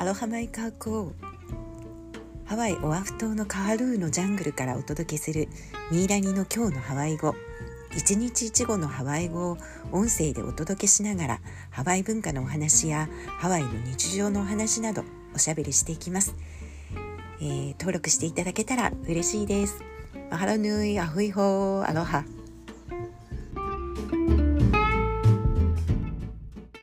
アロハマイカーコーハワイオアフ島のカハルーのジャングルからお届けするミイラニの今日のハワイ語。一日一語のハワイ語を音声でお届けしながらハワイ文化のお話やハワイの日常のお話などおしゃべりしていきます、えー、登録していただけたら嬉しいです。マハラヌイアフイホーアロハ。